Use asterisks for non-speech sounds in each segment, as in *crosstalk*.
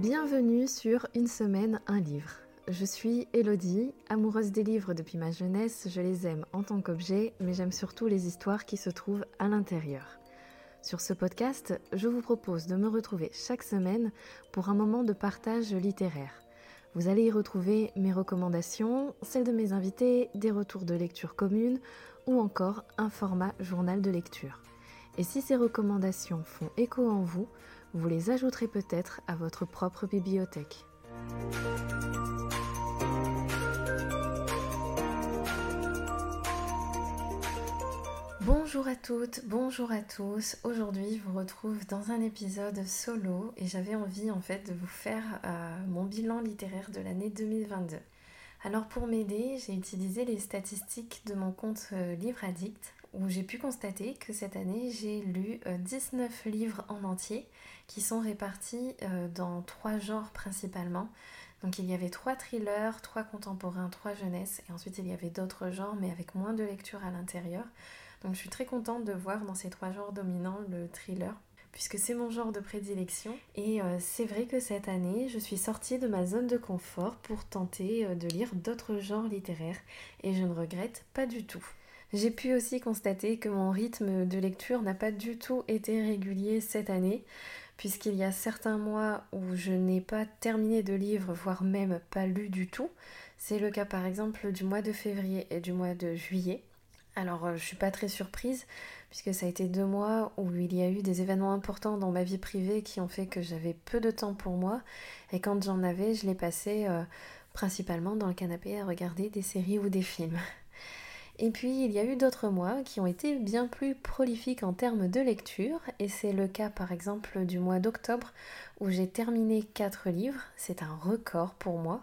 Bienvenue sur Une semaine, un livre. Je suis Elodie, amoureuse des livres depuis ma jeunesse, je les aime en tant qu'objet, mais j'aime surtout les histoires qui se trouvent à l'intérieur. Sur ce podcast, je vous propose de me retrouver chaque semaine pour un moment de partage littéraire. Vous allez y retrouver mes recommandations, celles de mes invités, des retours de lecture communes ou encore un format journal de lecture. Et si ces recommandations font écho en vous, vous les ajouterez peut-être à votre propre bibliothèque. Bonjour à toutes, bonjour à tous. Aujourd'hui, je vous retrouve dans un épisode solo et j'avais envie en fait de vous faire euh, mon bilan littéraire de l'année 2022. Alors pour m'aider, j'ai utilisé les statistiques de mon compte euh, Livre Addict où j'ai pu constater que cette année j'ai lu 19 euh, livres en entier qui sont répartis euh, dans trois genres principalement. Donc il y avait trois thrillers, trois contemporains, trois jeunesse et ensuite il y avait d'autres genres mais avec moins de lecture à l'intérieur. Donc je suis très contente de voir dans ces trois genres dominants le thriller puisque c'est mon genre de prédilection. Et euh, c'est vrai que cette année, je suis sortie de ma zone de confort pour tenter de lire d'autres genres littéraires et je ne regrette pas du tout. J'ai pu aussi constater que mon rythme de lecture n'a pas du tout été régulier cette année, puisqu'il y a certains mois où je n'ai pas terminé de livre, voire même pas lu du tout. C'est le cas par exemple du mois de février et du mois de juillet. Alors euh, je suis pas très surprise, puisque ça a été deux mois où il y a eu des événements importants dans ma vie privée qui ont fait que j'avais peu de temps pour moi, et quand j'en avais, je l'ai passé euh, principalement dans le canapé à regarder des séries ou des films. *laughs* Et puis il y a eu d'autres mois qui ont été bien plus prolifiques en termes de lecture, et c'est le cas par exemple du mois d'octobre où j'ai terminé 4 livres, c'est un record pour moi,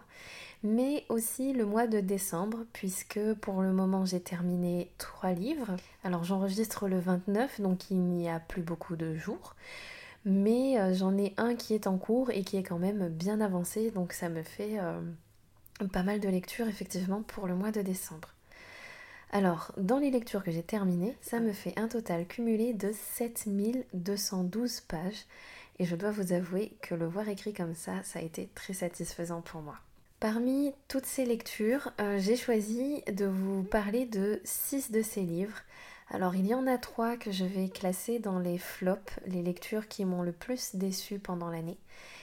mais aussi le mois de décembre, puisque pour le moment j'ai terminé 3 livres. Alors j'enregistre le 29, donc il n'y a plus beaucoup de jours. Mais euh, j'en ai un qui est en cours et qui est quand même bien avancé, donc ça me fait euh, pas mal de lectures effectivement pour le mois de décembre. Alors, dans les lectures que j'ai terminées, ça me fait un total cumulé de 7212 pages. Et je dois vous avouer que le voir écrit comme ça, ça a été très satisfaisant pour moi. Parmi toutes ces lectures, euh, j'ai choisi de vous parler de 6 de ces livres. Alors il y en a 3 que je vais classer dans les flops, les lectures qui m'ont le plus déçu pendant l'année.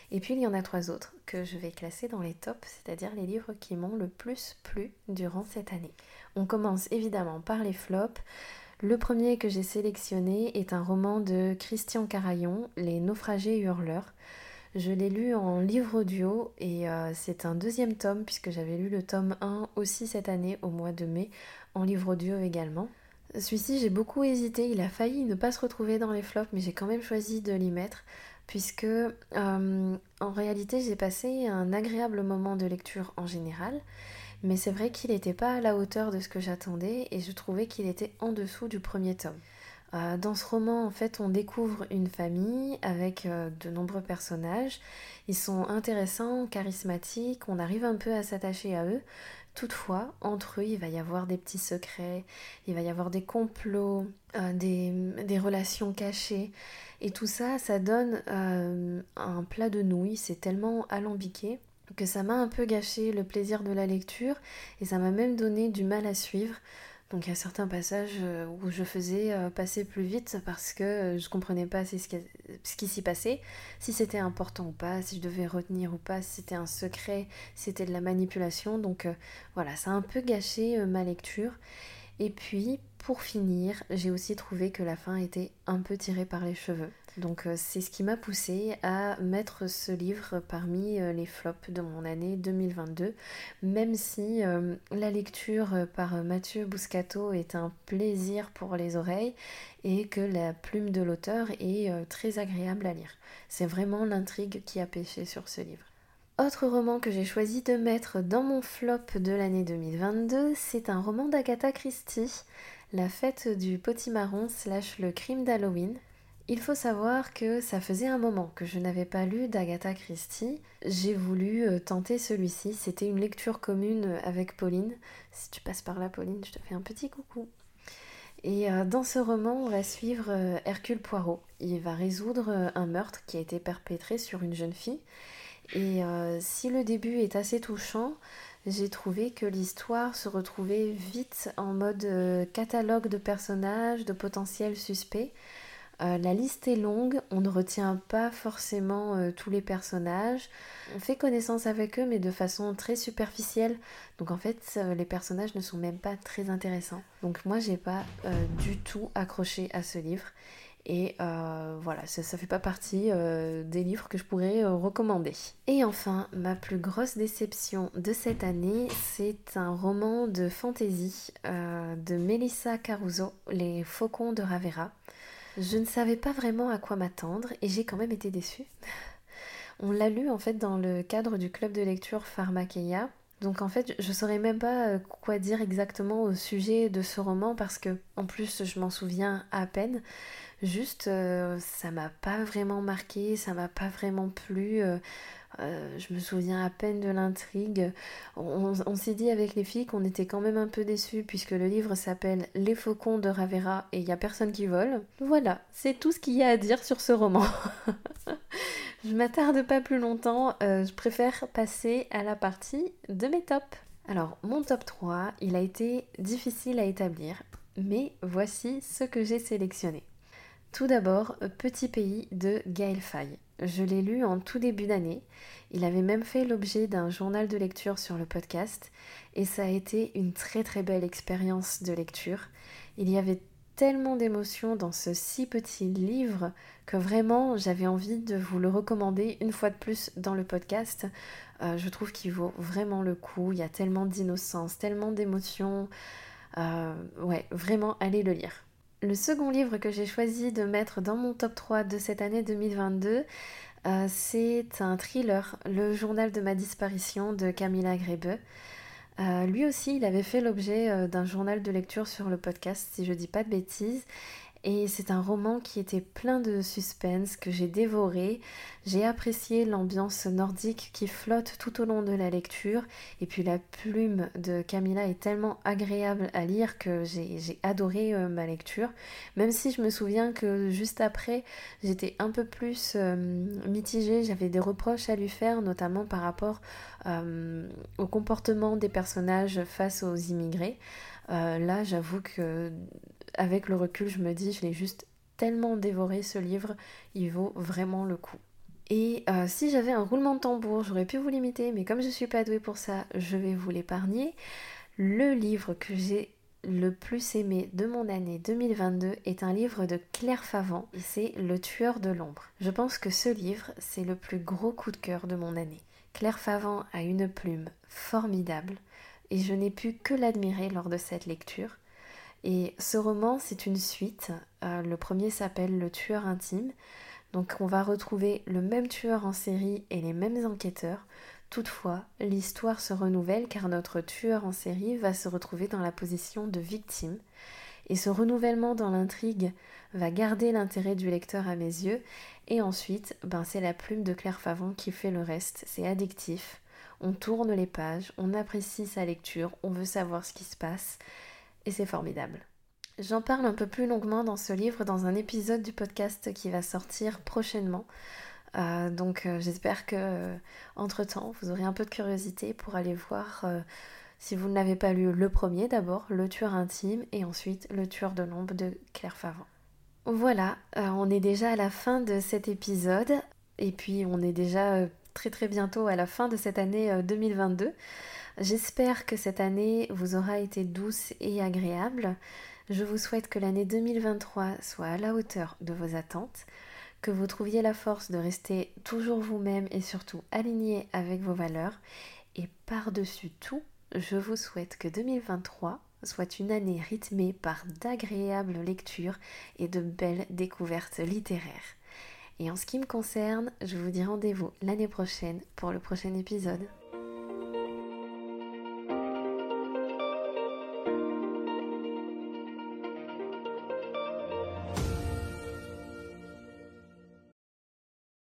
Et puis il y en a 3 autres que je vais classer dans les tops, c'est-à-dire les livres qui m'ont le plus plu durant cette année. On commence évidemment par les flops. Le premier que j'ai sélectionné est un roman de Christian Carayon, Les naufragés hurleurs. Je l'ai lu en livre audio et euh, c'est un deuxième tome puisque j'avais lu le tome 1 aussi cette année au mois de mai en livre audio également. Celui-ci j'ai beaucoup hésité, il a failli ne pas se retrouver dans les flops mais j'ai quand même choisi de l'y mettre puisque euh, en réalité j'ai passé un agréable moment de lecture en général mais c'est vrai qu'il n'était pas à la hauteur de ce que j'attendais et je trouvais qu'il était en dessous du premier tome. Euh, dans ce roman, en fait, on découvre une famille avec euh, de nombreux personnages. Ils sont intéressants, charismatiques, on arrive un peu à s'attacher à eux. Toutefois, entre eux, il va y avoir des petits secrets, il va y avoir des complots, euh, des, des, relations cachées. Et tout ça, ça donne un plat de nouilles, c'est tellement alambiqué que ça m'a un peu gâché le plaisir de la lecture et ça m'a même donné du mal à suivre. Donc il y a certains passages euh, où je faisais euh, passer plus vite parce que euh, je comprenais pas ce qui, s'y passait, si c'était important ou pas, si je devais retenir ou pas, si c'était un secret, si c'était de la manipulation. Donc voilà, ça a un peu gâché ma lecture. Et puis pour finir, j'ai aussi trouvé que la fin était un peu tirée par les cheveux. Donc euh, c'est ce qui m'a poussé à mettre ce livre parmi euh, les flops de mon année 2022, même si euh, la lecture par Mathieu Bouscato est un plaisir pour les oreilles et que la plume de l'auteur est très agréable à lire. C'est vraiment l'intrigue qui a pêché sur ce livre. Autre roman que j'ai choisi de mettre dans mon flop de l'année 2022, c'est un roman d'Agatha Christie, La fête du potimarron slash le crime d'Halloween, il faut savoir que ça faisait un moment que je n'avais pas lu d'Agatha Christie. J'ai voulu euh, tenter celui-ci. C'était une lecture commune avec Pauline. Si tu passes par là, Pauline, je te fais un petit coucou. Et euh, dans ce roman, on va suivre euh, Hercule Poirot. Il va résoudre un meurtre qui a été perpétré sur une jeune fille. Et euh, si le début est assez touchant, j'ai trouvé que l'histoire se retrouvait vite en mode euh, catalogue de personnages, de potentiels suspects. Euh, la liste est longue, on ne retient pas forcément euh, tous les personnages. On fait connaissance avec eux, mais de façon très superficielle. Donc en fait, les personnages ne sont même pas très intéressants. Donc moi, j'ai pas du tout accroché à ce livre. Et euh, voilà, ça ne fait pas partie euh, des livres que je pourrais euh, recommander. Et enfin, ma plus grosse déception de cette année, c'est un roman de fantasy de Melissa Caruso, Les Faucons de Ravera. Je ne savais pas vraiment à quoi m'attendre et j'ai quand même été déçue. On l'a lu en fait dans le cadre du club de lecture Pharmakeia. Donc en fait, je saurais même pas quoi dire exactement au sujet de ce roman parce que en plus je m'en souviens à peine. Juste, euh, ça m'a pas vraiment marqué, ça m'a pas vraiment plu. Euh, euh, je me souviens à peine de l'intrigue. On, s'est dit avec les filles qu'on était quand même un peu déçus puisque le livre s'appelle Les faucons de Ravera et il n'y a personne qui vole. Voilà, c'est tout ce qu'il y a à dire sur ce roman. *laughs* je m'attarde pas plus longtemps, je préfère passer à la partie de mes tops. Alors, mon top 3, il a été difficile à établir, mais voici ce que j'ai sélectionné. Tout d'abord, Petit pays de Gaël Faye. Je l'ai lu en tout début d'année. Il avait même fait l'objet d'un journal de lecture sur le podcast et ça a été une très très belle expérience de lecture. Il y avait tellement d'émotions dans ce si petit livre que vraiment j'avais envie de vous le recommander une fois de plus dans le podcast. Euh, je trouve qu'il vaut vraiment le coup. Il y a tellement d'innocence, tellement d'émotions. Euh, ouais, vraiment, allez le lire. Le second livre que j'ai choisi de mettre dans mon top 3 de cette année 2022, euh, c'est un thriller, Le journal de ma disparition de Camilla Grebe. Euh, lui aussi, il avait fait l'objet euh, d'un journal de lecture sur le podcast, si je dis pas de bêtises. Et c'est un roman qui était plein de suspense, que j'ai dévoré. J'ai apprécié l'ambiance nordique qui flotte tout au long de la lecture. Et puis la plume de Camilla est tellement agréable à lire que j'ai adoré euh, ma lecture. Même si je me souviens que juste après, j'étais un peu plus euh, mitigée. J'avais des reproches à lui faire, notamment par rapport euh, au comportement des personnages face aux immigrés. là, j'avoue que avec le recul, je me dis, je l'ai juste tellement dévoré ce livre, il vaut vraiment le coup. Et euh, si j'avais un roulement de tambour, j'aurais pu vous limiter, mais comme je suis pas douée pour ça, je vais vous l'épargner. Le livre que j'ai le plus aimé de mon année 2022 est un livre de Claire Favant c'est Le tueur de l'ombre. Je pense que ce livre, c'est le plus gros coup de cœur de mon année. Claire Favant a une plume formidable et je n'ai pu que l'admirer lors de cette lecture. Et ce roman, c'est une suite. Euh, le premier s'appelle Le tueur intime. Donc on va retrouver le même tueur en série et les mêmes enquêteurs. Toutefois, l'histoire se renouvelle car notre tueur en série va se retrouver dans la position de victime. Et ce renouvellement dans l'intrigue va garder l'intérêt du lecteur à mes yeux. Et ensuite, ben, c'est la plume de Claire Favon qui fait le reste. C'est addictif. On tourne les pages, on apprécie sa lecture, on veut savoir ce qui se passe et c'est formidable. J'en parle un peu plus longuement dans ce livre dans un épisode du podcast qui va sortir prochainement. Euh, donc euh, j'espère que euh, entre temps vous aurez un peu de curiosité pour aller voir si vous n'avez pas lu le premier d'abord, Le tueur intime et ensuite Le tueur de l'ombre de Claire Favant. Voilà, on est déjà à la fin de cet épisode et puis on est déjà très très bientôt à la fin de cette année 2022. J'espère que cette année vous aura été douce et agréable. Je vous souhaite que l'année 2023 soit à la hauteur de vos attentes, que vous trouviez la force de rester toujours vous-même et surtout aligné avec vos valeurs. Et par-dessus tout, je vous souhaite que 2023 soit une année rythmée par d'agréables lectures et de belles découvertes littéraires. Et en ce qui me concerne, je vous dis rendez-vous l'année prochaine pour le prochain épisode.